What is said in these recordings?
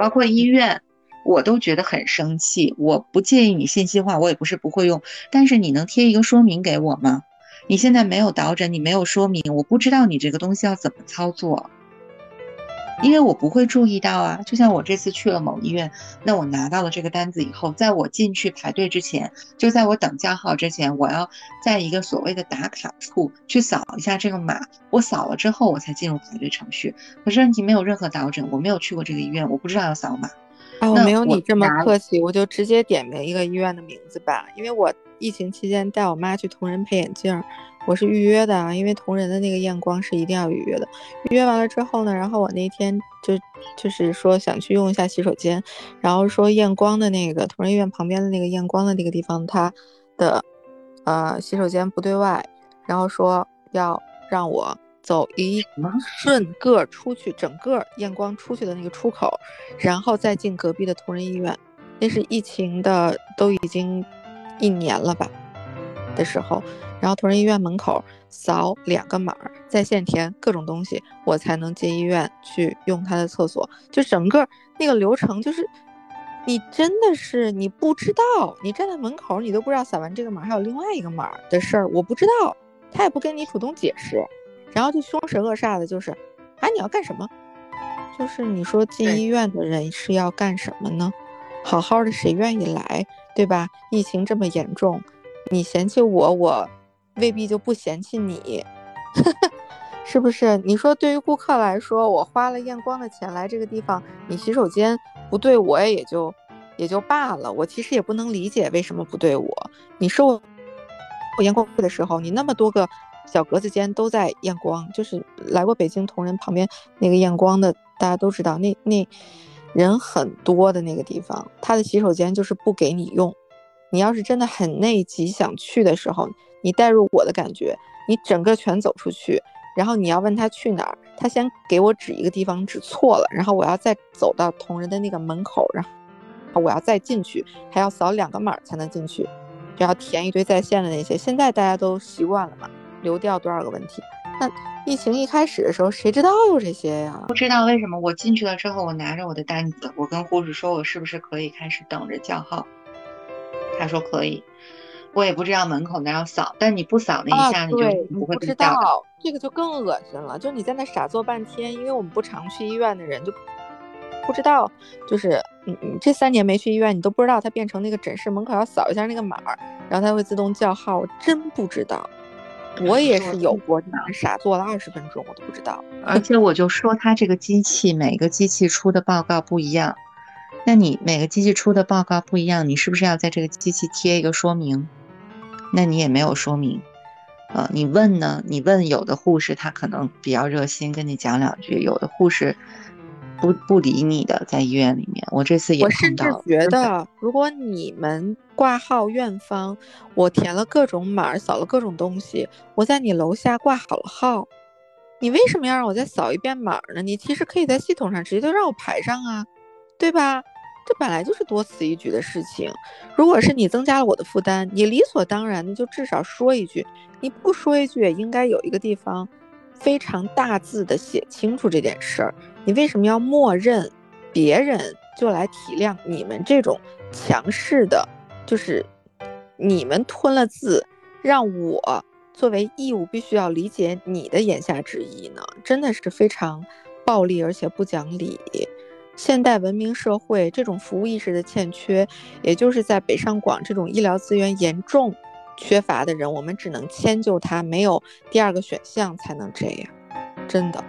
包括医院，我都觉得很生气。我不介意你信息化，我也不是不会用，但是你能贴一个说明给我吗？你现在没有导诊，你没有说明，我不知道你这个东西要怎么操作。因为我不会注意到啊，就像我这次去了某医院，那我拿到了这个单子以后，在我进去排队之前，就在我等叫号之前，我要在一个所谓的打卡处去扫一下这个码，我扫了之后，我才进入排队程序。可是你没有任何导诊，我没有去过这个医院，我不知道要扫码。啊，我没有你这么客气，我就直接点名一个医院的名字吧，因为我疫情期间带我妈去同仁配眼镜。我是预约的啊，因为同仁的那个验光是一定要预约的。预约完了之后呢，然后我那天就就是说想去用一下洗手间，然后说验光的那个同仁医院旁边的那个验光的那个地方，它的呃洗手间不对外，然后说要让我走一顺个出去，整个验光出去的那个出口，然后再进隔壁的同仁医院。那是疫情的都已经一年了吧的时候。然后同仁医院门口扫两个码，在线填各种东西，我才能进医院去用他的厕所。就整个那个流程，就是你真的是你不知道，你站在门口，你都不知道扫完这个码还有另外一个码的事儿，我不知道，他也不跟你主动解释，然后就凶神恶煞的，就是啊你要干什么？就是你说进医院的人是要干什么呢？好好的谁愿意来，对吧？疫情这么严重，你嫌弃我，我。未必就不嫌弃你，是不是？你说对于顾客来说，我花了验光的钱来这个地方，你洗手间不对我也就也就罢了。我其实也不能理解为什么不对我。你收我验光费的时候，你那么多个小格子间都在验光，就是来过北京同仁旁边那个验光的，大家都知道，那那人很多的那个地方，他的洗手间就是不给你用。你要是真的很内急想去的时候。你带入我的感觉，你整个全走出去，然后你要问他去哪儿，他先给我指一个地方，指错了，然后我要再走到同仁的那个门口，然后我要再进去，还要扫两个码才能进去，就要填一堆在线的那些。现在大家都习惯了嘛，流掉多少个问题？那疫情一开始的时候，谁知道有这些呀？不知道为什么我进去了之后，我拿着我的单子，我跟护士说，我是不是可以开始等着叫号？他说可以。我也不知道门口那要扫，但你不扫那一下，你就不会知道。这个就更恶心了，就你在那傻坐半天，因为我们不常去医院的人就不知道，就是你你这三年没去医院，你都不知道它变成那个诊室门口要扫一下那个码，然后它会自动叫号，真不知道。我也是有过傻坐了二十分钟，我都不知道。而且我就说它这个机器每个机器出的报告不一样，那你每个机器出的报告不一样，你是不是要在这个机器贴一个说明？那你也没有说明，呃，你问呢？你问有的护士，他可能比较热心，跟你讲两句；有的护士不不理你的，在医院里面，我这次也。我甚至觉 得，如果你们挂号院方，我填了各种码，扫了各种东西，我在你楼下挂好了号，你为什么要让我再扫一遍码呢？你其实可以在系统上直接就让我排上啊，对吧？这本来就是多此一举的事情。如果是你增加了我的负担，你理所当然的就至少说一句，你不说一句也应该有一个地方非常大字的写清楚这件事儿。你为什么要默认别人就来体谅你们这种强势的？就是你们吞了字，让我作为义务必须要理解你的言下之意呢？真的是非常暴力而且不讲理。现代文明社会这种服务意识的欠缺，也就是在北上广这种医疗资源严重缺乏的人，我们只能迁就他，没有第二个选项才能这样。真的，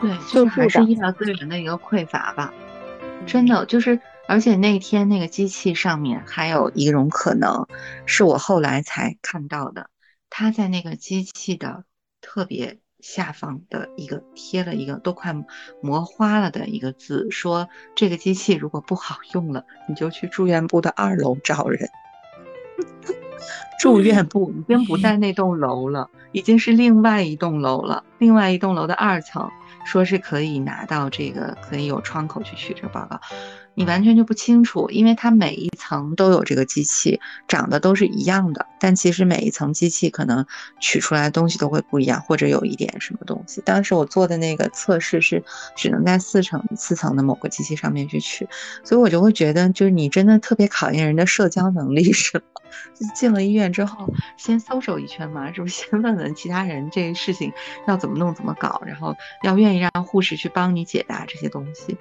对，就还是医疗资源的一个匮乏吧。真的就是，而且那天那个机器上面还有一种可能，是我后来才看到的，他在那个机器的特别。下方的一个贴了一个都快磨花了的一个字，说这个机器如果不好用了，你就去住院部的二楼找人。住院部已经不在那栋楼了，已经是另外一栋楼了，另外一栋楼的二层。说是可以拿到这个，可以有窗口去取这个报告。你完全就不清楚，因为它每一层都有这个机器，长得都是一样的，但其实每一层机器可能取出来的东西都会不一样，或者有一点什么东西。当时我做的那个测试是只能在四层四层的某个机器上面去取，所以我就会觉得，就是你真的特别考验人的社交能力，是吗？就进了医院之后，先搜索一圈嘛，是不是？先问问其他人这个事情要怎么弄、怎么搞，然后要愿意让护士去帮你解答这些东西。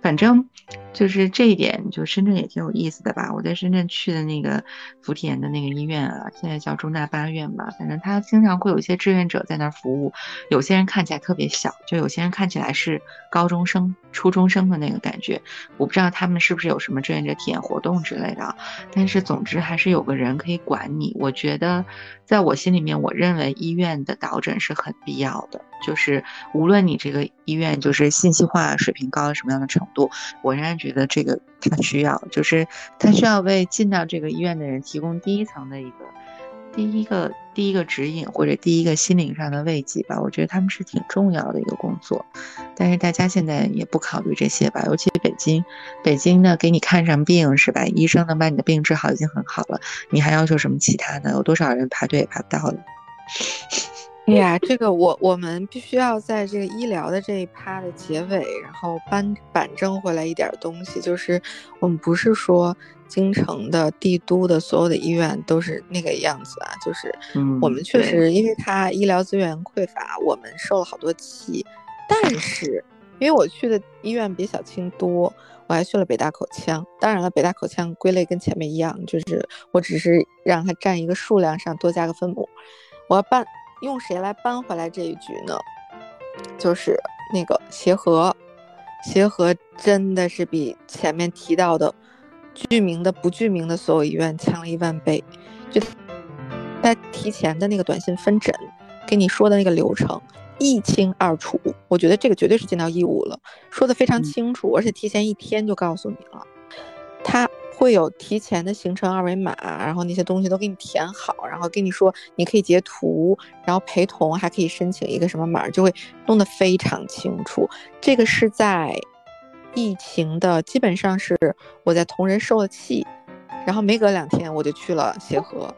反正就是是这一点，就深圳也挺有意思的吧。我在深圳去的那个福田的那个医院啊，现在叫中大八院吧。反正他经常会有一些志愿者在那儿服务，有些人看起来特别小，就有些人看起来是高中生、初中生的那个感觉。我不知道他们是不是有什么志愿者体验活动之类的，但是总之还是有个人可以管你。我觉得，在我心里面，我认为医院的导诊是很必要的。就是无论你这个医院就是信息化水平高到什么样的程度，我仍然觉得这个他需要，就是他需要为进到这个医院的人提供第一层的一个第一个第一个指引或者第一个心灵上的慰藉吧。我觉得他们是挺重要的一个工作，但是大家现在也不考虑这些吧，尤其北京，北京呢给你看上病是吧？医生能把你的病治好已经很好了，你还要求什么其他的？有多少人排队也排不到了。哎呀，这个我我们必须要在这个医疗的这一趴的结尾，然后扳板正回来一点东西，就是我们不是说京城的帝都的所有的医院都是那个样子啊，就是我们确实因为它医疗资源匮乏，我们受了好多气。但是因为我去的医院比小青多，我还去了北大口腔。当然了，北大口腔归类跟前面一样，就是我只是让它占一个数量上多加个分母，我要搬。用谁来扳回来这一局呢？就是那个协和，协和真的是比前面提到的具名的、不具名的所有医院强了一万倍。就他提前的那个短信分诊，跟你说的那个流程一清二楚，我觉得这个绝对是尽到义务了，说的非常清楚，而且提前一天就告诉你了，他。会有提前的行程二维码，然后那些东西都给你填好，然后跟你说你可以截图，然后陪同还可以申请一个什么码，就会弄得非常清楚。这个是在疫情的，基本上是我在同仁受了气，然后没隔两天我就去了协和，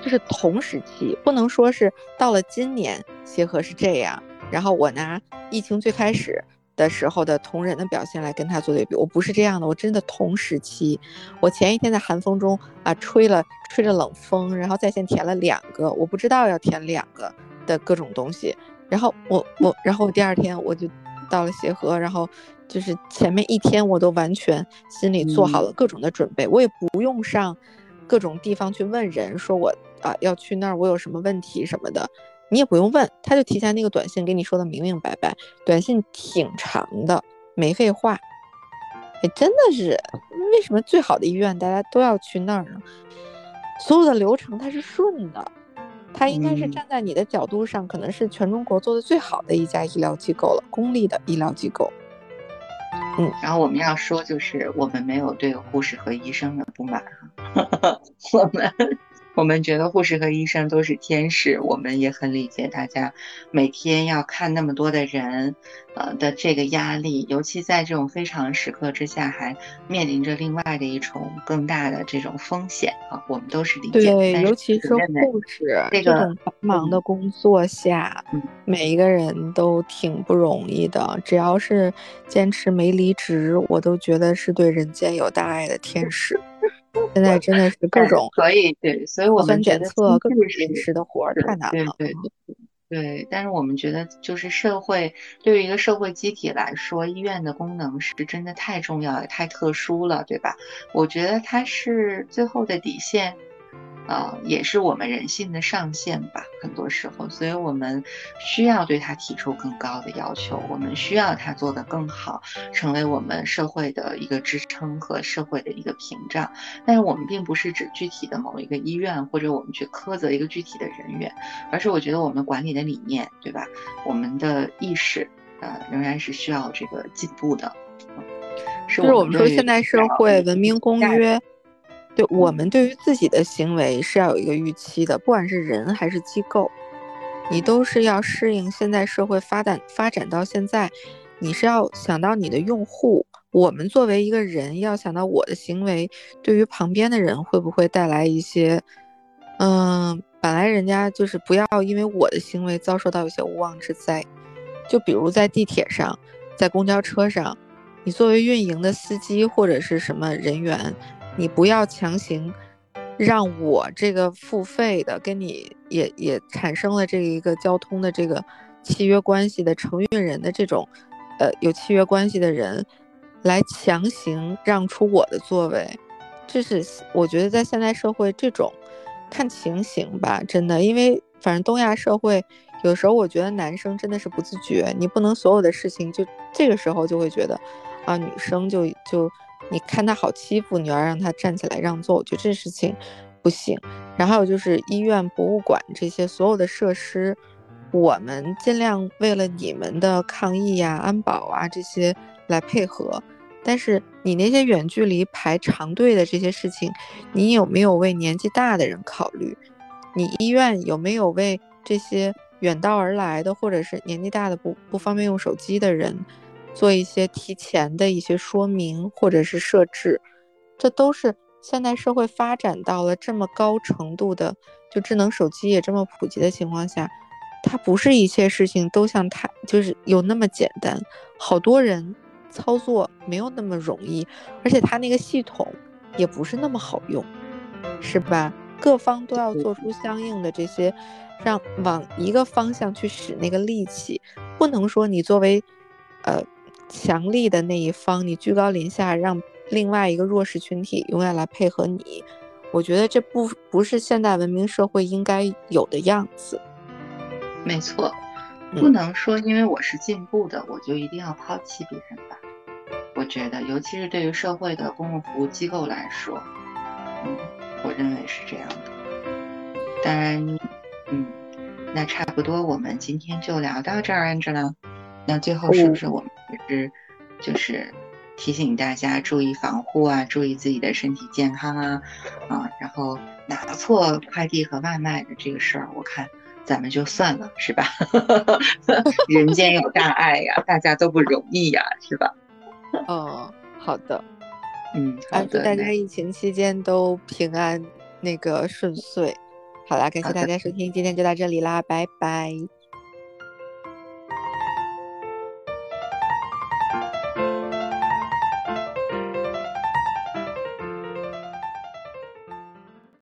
就是同时期，不能说是到了今年协和是这样，然后我拿疫情最开始。的时候的同仁的表现来跟他做对比，我不是这样的，我真的同时期，我前一天在寒风中啊吹了吹着冷风，然后在线填了两个，我不知道要填两个的各种东西，然后我我然后第二天我就到了协和，然后就是前面一天我都完全心里做好了各种的准备，我也不用上各种地方去问人说我啊要去那儿我有什么问题什么的。你也不用问，他就提前那个短信给你说的明明白白，短信挺长的，没废话。哎，真的是，为什么最好的医院大家都要去那儿呢？所有的流程它是顺的，它应该是站在你的角度上，可能是全中国做的最好的一家医疗机构了，公立的医疗机构。嗯，然后我们要说，就是我们没有对护士和医生的不满哈，我们。我们觉得护士和医生都是天使，我们也很理解大家每天要看那么多的人，呃的这个压力，尤其在这种非常时刻之下，还面临着另外的一种更大的这种风险啊，我们都是理解。对，尤其是护士这种繁忙的工作下，每一个人都挺不容易的。只要是坚持没离职，我都觉得是对人间有大爱的天使。现在真的是 各种，可以对，所以我们检测各种临时的活儿太难了。对对对，但是我们觉得，就是社会对于一个社会机体来说，医院的功能是真的太重要也太特殊了，对吧？我觉得它是最后的底线。呃，也是我们人性的上限吧，很多时候，所以我们需要对他提出更高的要求，我们需要他做得更好，成为我们社会的一个支撑和社会的一个屏障。但是我们并不是指具体的某一个医院，或者我们去苛责一个具体的人员，而是我觉得我们管理的理念，对吧？我们的意识，呃，仍然是需要这个进步的。就是我们说现代社会文明公约。对我们对于自己的行为是要有一个预期的，不管是人还是机构。你都是要适应现在社会发展发展到现在，你是要想到你的用户。我们作为一个人，要想到我的行为对于旁边的人会不会带来一些，嗯，本来人家就是不要因为我的行为遭受到一些无妄之灾。就比如在地铁上，在公交车上，你作为运营的司机或者是什么人员，你不要强行让我这个付费的跟你也也产生了这一个交通的这个契约关系的承运人的这种，呃，有契约关系的人。来强行让出我的座位，这是我觉得在现代社会这种看情形吧，真的，因为反正东亚社会有时候我觉得男生真的是不自觉，你不能所有的事情就这个时候就会觉得啊，女生就就你看他好欺负，你要让他站起来让座，我觉得这事情不行。然后还有就是医院、博物馆这些所有的设施，我们尽量为了你们的抗疫呀、安保啊这些。来配合，但是你那些远距离排长队的这些事情，你有没有为年纪大的人考虑？你医院有没有为这些远道而来的或者是年纪大的不不方便用手机的人做一些提前的一些说明或者是设置？这都是现代社会发展到了这么高程度的，就智能手机也这么普及的情况下，它不是一切事情都像它就是有那么简单，好多人。操作没有那么容易，而且它那个系统也不是那么好用，是吧？各方都要做出相应的这些，让往一个方向去使那个力气，不能说你作为呃强力的那一方，你居高临下，让另外一个弱势群体永远来配合你。我觉得这不不是现代文明社会应该有的样子。没错。不能说因为我是进步的，我就一定要抛弃别人吧。我觉得，尤其是对于社会的公共服务机构来说，嗯，我认为是这样的。当然，嗯，那差不多，我们今天就聊到这儿，Angela。那最后是不是我是就是提醒大家注意防护啊，注意自己的身体健康啊，啊，然后拿错快递和外卖的这个事儿，我看。咱们就算了，是吧？人间有大爱呀，大家都不容易呀，是吧？哦，好的，嗯，好的。祝大家疫情期间都平安，那个顺遂。好啦，感谢大家收听，今天就到这里啦，拜拜。